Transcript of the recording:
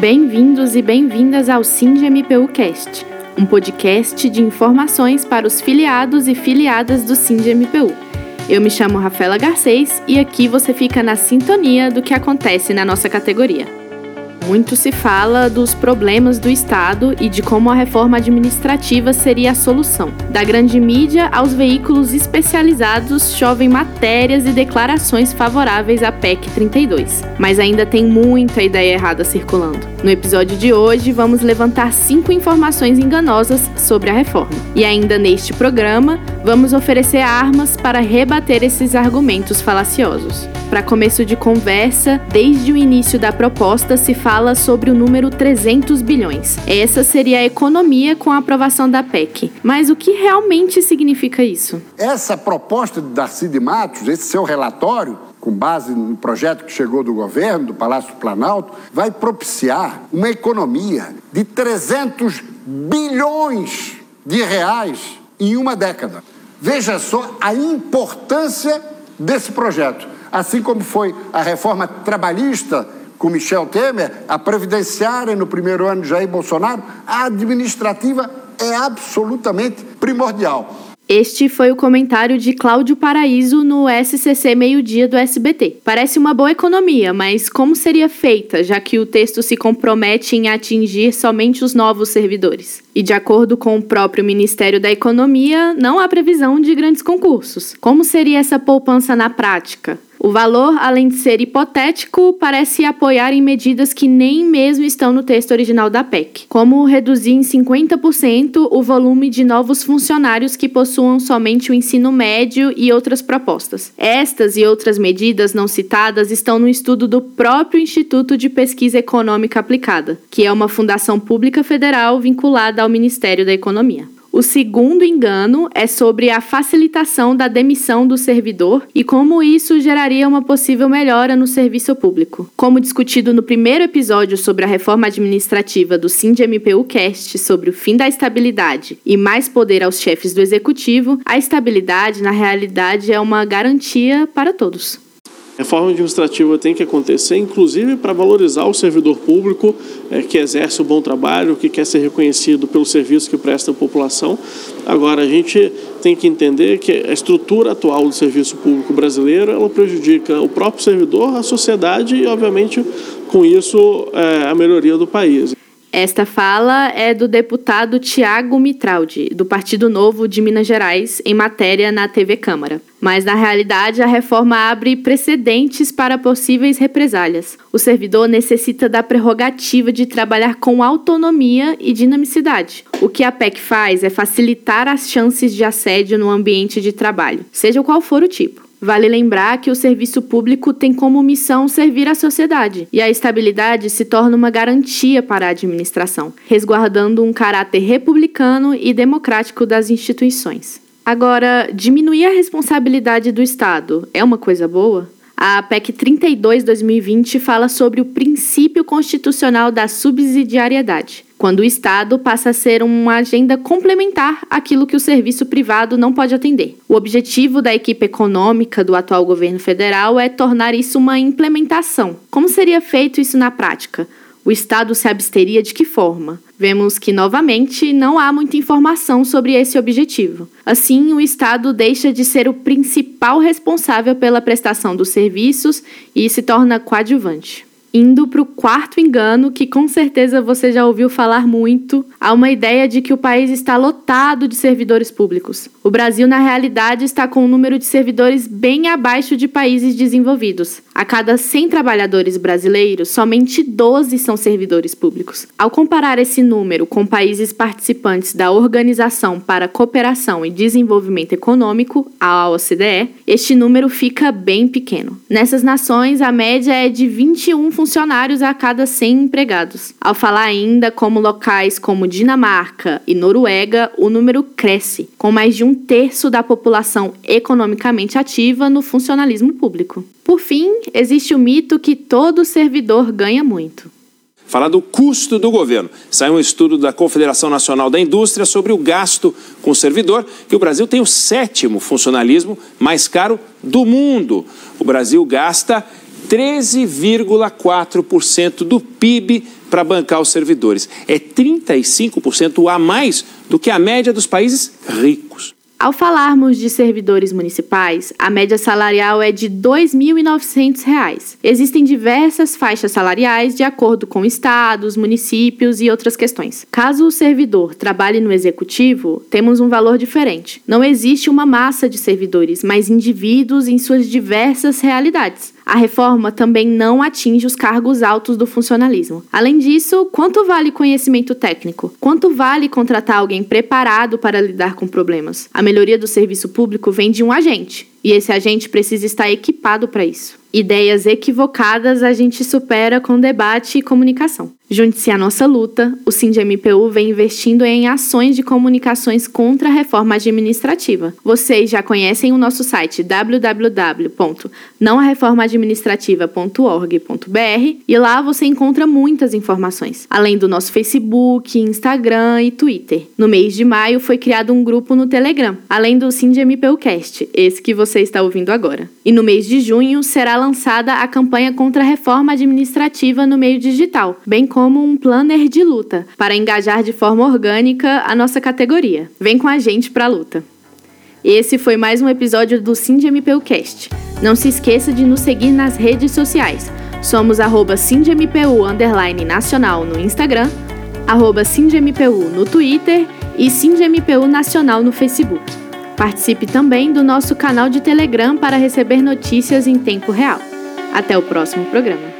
Bem-vindos e bem-vindas ao SINDMPU Cast, um podcast de informações para os filiados e filiadas do SINDMPU. Eu me chamo Rafaela Garcês e aqui você fica na sintonia do que acontece na nossa categoria. Muito se fala dos problemas do Estado e de como a reforma administrativa seria a solução. Da grande mídia aos veículos especializados chovem matérias e declarações favoráveis à PEC 32. Mas ainda tem muita ideia errada circulando. No episódio de hoje, vamos levantar cinco informações enganosas sobre a reforma. E ainda neste programa, vamos oferecer armas para rebater esses argumentos falaciosos. Para começo de conversa, desde o início da proposta se fala sobre o número 300 bilhões. Essa seria a economia com a aprovação da PEC. Mas o que realmente significa isso? Essa proposta de Darcy de Matos, esse seu relatório, com base no projeto que chegou do governo, do Palácio do Planalto, vai propiciar uma economia de 300 bilhões de reais em uma década. Veja só a importância desse projeto assim como foi a reforma trabalhista com Michel Temer, a previdenciária no primeiro ano de Jair Bolsonaro, a administrativa é absolutamente primordial. Este foi o comentário de Cláudio Paraíso no SCC Meio-Dia do SBT. Parece uma boa economia, mas como seria feita, já que o texto se compromete em atingir somente os novos servidores? E de acordo com o próprio Ministério da Economia, não há previsão de grandes concursos. Como seria essa poupança na prática? O valor, além de ser hipotético, parece apoiar em medidas que nem mesmo estão no texto original da PEC, como reduzir em 50% o volume de novos funcionários que possuam somente o ensino médio e outras propostas. Estas e outras medidas não citadas estão no estudo do próprio Instituto de Pesquisa Econômica Aplicada, que é uma fundação pública federal vinculada ao Ministério da Economia. O segundo engano é sobre a facilitação da demissão do servidor e como isso geraria uma possível melhora no serviço público. Como discutido no primeiro episódio sobre a reforma administrativa do SIND-MPU Cast sobre o fim da estabilidade e mais poder aos chefes do executivo, a estabilidade, na realidade, é uma garantia para todos. Reforma administrativa tem que acontecer, inclusive para valorizar o servidor público é, que exerce um bom trabalho, que quer ser reconhecido pelo serviço que presta à população. Agora, a gente tem que entender que a estrutura atual do serviço público brasileiro ela prejudica o próprio servidor, a sociedade e, obviamente, com isso, é, a melhoria do país. Esta fala é do deputado Tiago Mitraldi, do Partido Novo de Minas Gerais, em matéria na TV Câmara. Mas, na realidade, a reforma abre precedentes para possíveis represálias. O servidor necessita da prerrogativa de trabalhar com autonomia e dinamicidade. O que a PEC faz é facilitar as chances de assédio no ambiente de trabalho, seja qual for o tipo. Vale lembrar que o serviço público tem como missão servir a sociedade, e a estabilidade se torna uma garantia para a administração, resguardando um caráter republicano e democrático das instituições. Agora, diminuir a responsabilidade do Estado é uma coisa boa? A PEC 32/2020 fala sobre o princípio constitucional da subsidiariedade, quando o Estado passa a ser uma agenda complementar àquilo que o serviço privado não pode atender. O objetivo da equipe econômica do atual governo federal é tornar isso uma implementação. Como seria feito isso na prática? O Estado se absteria de que forma? Vemos que, novamente, não há muita informação sobre esse objetivo. Assim, o Estado deixa de ser o principal responsável pela prestação dos serviços e se torna coadjuvante indo para o quarto engano, que com certeza você já ouviu falar muito, há uma ideia de que o país está lotado de servidores públicos. O Brasil, na realidade, está com um número de servidores bem abaixo de países desenvolvidos. A cada 100 trabalhadores brasileiros, somente 12 são servidores públicos. Ao comparar esse número com países participantes da Organização para Cooperação e Desenvolvimento Econômico, a OCDE, este número fica bem pequeno. Nessas nações, a média é de 21 funcionários a cada 100 empregados. Ao falar ainda como locais como Dinamarca e Noruega, o número cresce, com mais de um terço da população economicamente ativa no funcionalismo público. Por fim, existe o mito que todo servidor ganha muito. Falar do custo do governo. Saiu um estudo da Confederação Nacional da Indústria sobre o gasto com o servidor, que o Brasil tem o sétimo funcionalismo mais caro do mundo. O Brasil gasta 13,4% do PIB para bancar os servidores. É 35% a mais do que a média dos países ricos. Ao falarmos de servidores municipais, a média salarial é de R$ 2.900. Existem diversas faixas salariais de acordo com estados, municípios e outras questões. Caso o servidor trabalhe no executivo, temos um valor diferente. Não existe uma massa de servidores, mas indivíduos em suas diversas realidades. A reforma também não atinge os cargos altos do funcionalismo. Além disso, quanto vale conhecimento técnico? Quanto vale contratar alguém preparado para lidar com problemas? A melhoria do serviço público vem de um agente, e esse agente precisa estar equipado para isso. Ideias equivocadas a gente supera com debate e comunicação. Junte-se à nossa luta, o SINDMPU vem investindo em ações de comunicações contra a reforma administrativa. Vocês já conhecem o nosso site www.nãoareformaadministrativa.org.br e lá você encontra muitas informações, além do nosso Facebook, Instagram e Twitter. No mês de maio foi criado um grupo no Telegram, além do SINDMPUcast, esse que você está ouvindo agora. E no mês de junho será lançada a campanha contra a reforma administrativa no meio digital, bem como um planner de luta, para engajar de forma orgânica a nossa categoria. Vem com a gente para a luta. Esse foi mais um episódio do SindMPUcast. Não se esqueça de nos seguir nas redes sociais. Somos arroba SindMPU nacional no Instagram, arroba SindMPU no Twitter e SindMPU Nacional no Facebook. Participe também do nosso canal de Telegram para receber notícias em tempo real. Até o próximo programa.